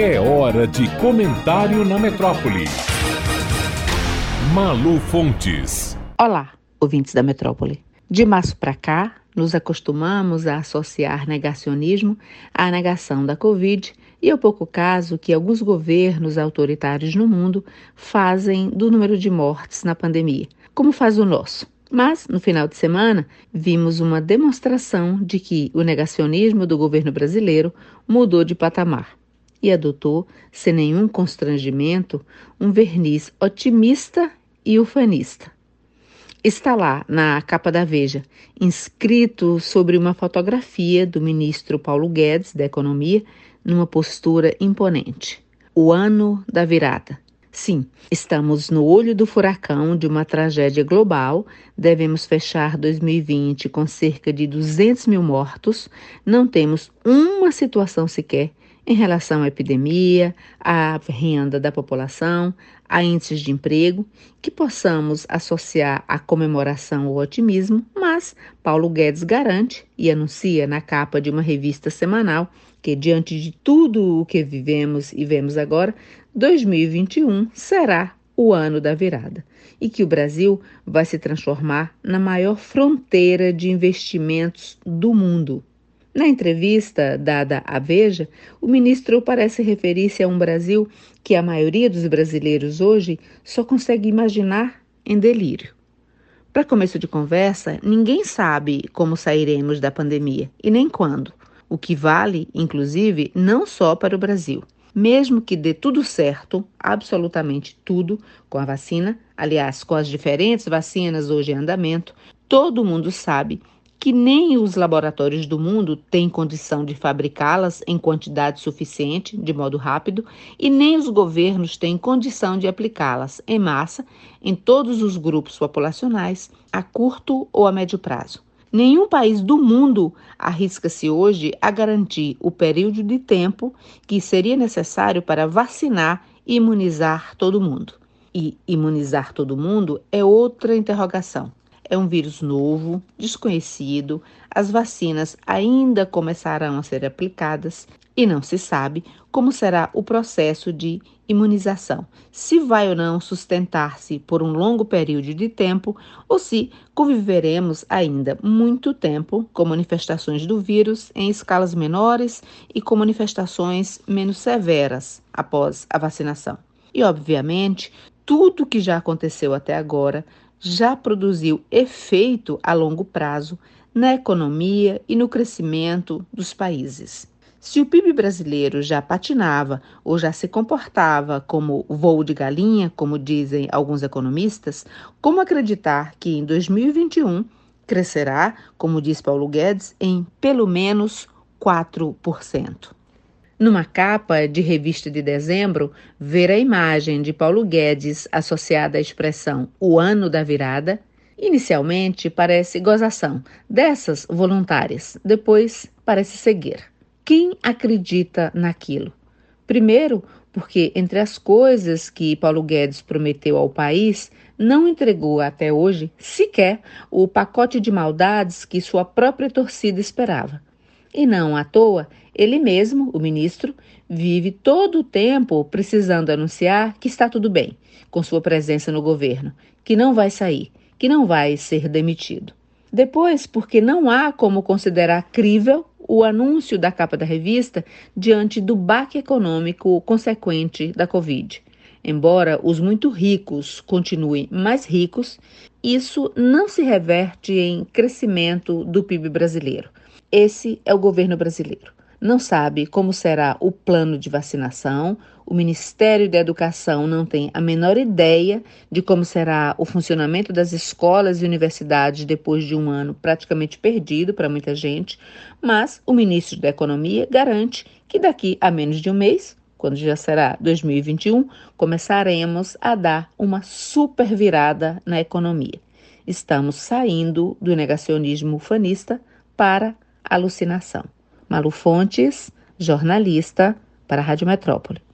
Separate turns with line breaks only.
É hora de comentário na metrópole. Malu Fontes.
Olá, ouvintes da metrópole. De março para cá, nos acostumamos a associar negacionismo à negação da Covid e ao pouco caso que alguns governos autoritários no mundo fazem do número de mortes na pandemia, como faz o nosso. Mas, no final de semana, vimos uma demonstração de que o negacionismo do governo brasileiro mudou de patamar e adotou, sem nenhum constrangimento, um verniz otimista e ufanista está lá na capa da Veja, inscrito sobre uma fotografia do ministro Paulo Guedes, da Economia, numa postura imponente. O ano da virada. Sim, estamos no olho do furacão de uma tragédia global. Devemos fechar 2020 com cerca de 200 mil mortos. Não temos uma situação sequer em relação à epidemia, à renda da população, a índices de emprego, que possamos associar a comemoração ao otimismo, mas Paulo Guedes garante e anuncia na capa de uma revista semanal que, diante de tudo o que vivemos e vemos agora, 2021 será o ano da virada e que o Brasil vai se transformar na maior fronteira de investimentos do mundo. Na entrevista dada à Veja, o ministro parece referir-se a um Brasil que a maioria dos brasileiros hoje só consegue imaginar em delírio. Para começo de conversa, ninguém sabe como sairemos da pandemia e nem quando, o que vale, inclusive, não só para o Brasil. Mesmo que dê tudo certo, absolutamente tudo, com a vacina, aliás, com as diferentes vacinas hoje em andamento, todo mundo sabe que nem os laboratórios do mundo têm condição de fabricá-las em quantidade suficiente, de modo rápido, e nem os governos têm condição de aplicá-las em massa em todos os grupos populacionais a curto ou a médio prazo. Nenhum país do mundo arrisca-se hoje a garantir o período de tempo que seria necessário para vacinar e imunizar todo mundo. E imunizar todo mundo é outra interrogação. É um vírus novo, desconhecido, as vacinas ainda começarão a ser aplicadas e não se sabe como será o processo de imunização, se vai ou não sustentar-se por um longo período de tempo ou se conviveremos ainda muito tempo com manifestações do vírus em escalas menores e com manifestações menos severas após a vacinação. E, obviamente, tudo que já aconteceu até agora já produziu efeito a longo prazo na economia e no crescimento dos países. Se o PIB brasileiro já patinava ou já se comportava como voo de galinha, como dizem alguns economistas, como acreditar que em 2021 crescerá, como diz Paulo Guedes, em pelo menos 4%? Numa capa de revista de dezembro, ver a imagem de Paulo Guedes associada à expressão o ano da virada, inicialmente parece gozação, dessas voluntárias, depois parece seguir. Quem acredita naquilo? Primeiro, porque entre as coisas que Paulo Guedes prometeu ao país, não entregou até hoje sequer o pacote de maldades que sua própria torcida esperava. E não à toa, ele mesmo, o ministro, vive todo o tempo precisando anunciar que está tudo bem com sua presença no governo, que não vai sair, que não vai ser demitido. Depois, porque não há como considerar crível o anúncio da capa da revista diante do baque econômico consequente da Covid. Embora os muito ricos continuem mais ricos, isso não se reverte em crescimento do PIB brasileiro. Esse é o governo brasileiro não sabe como será o plano de vacinação, o Ministério da Educação não tem a menor ideia de como será o funcionamento das escolas e universidades depois de um ano praticamente perdido para muita gente, mas o ministro da Economia garante que daqui a menos de um mês, quando já será 2021, começaremos a dar uma super virada na economia. Estamos saindo do negacionismo ufanista para alucinação. Malu Fontes, jornalista para a Rádio Metrópole.